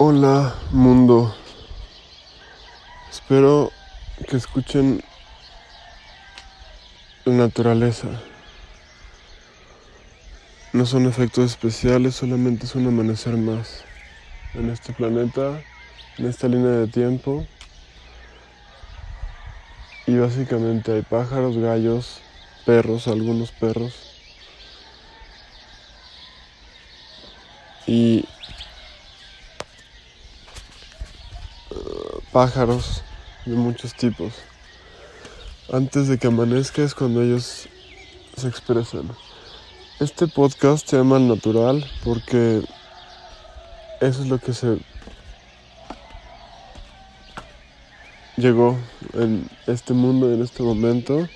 Hola mundo. Espero que escuchen la naturaleza. No son efectos especiales, solamente es un amanecer más en este planeta, en esta línea de tiempo. Y básicamente hay pájaros, gallos, perros, algunos perros. Y pájaros de muchos tipos. Antes de que amanezca es cuando ellos se expresan. Este podcast se llama Natural porque eso es lo que se llegó en este mundo, en este momento.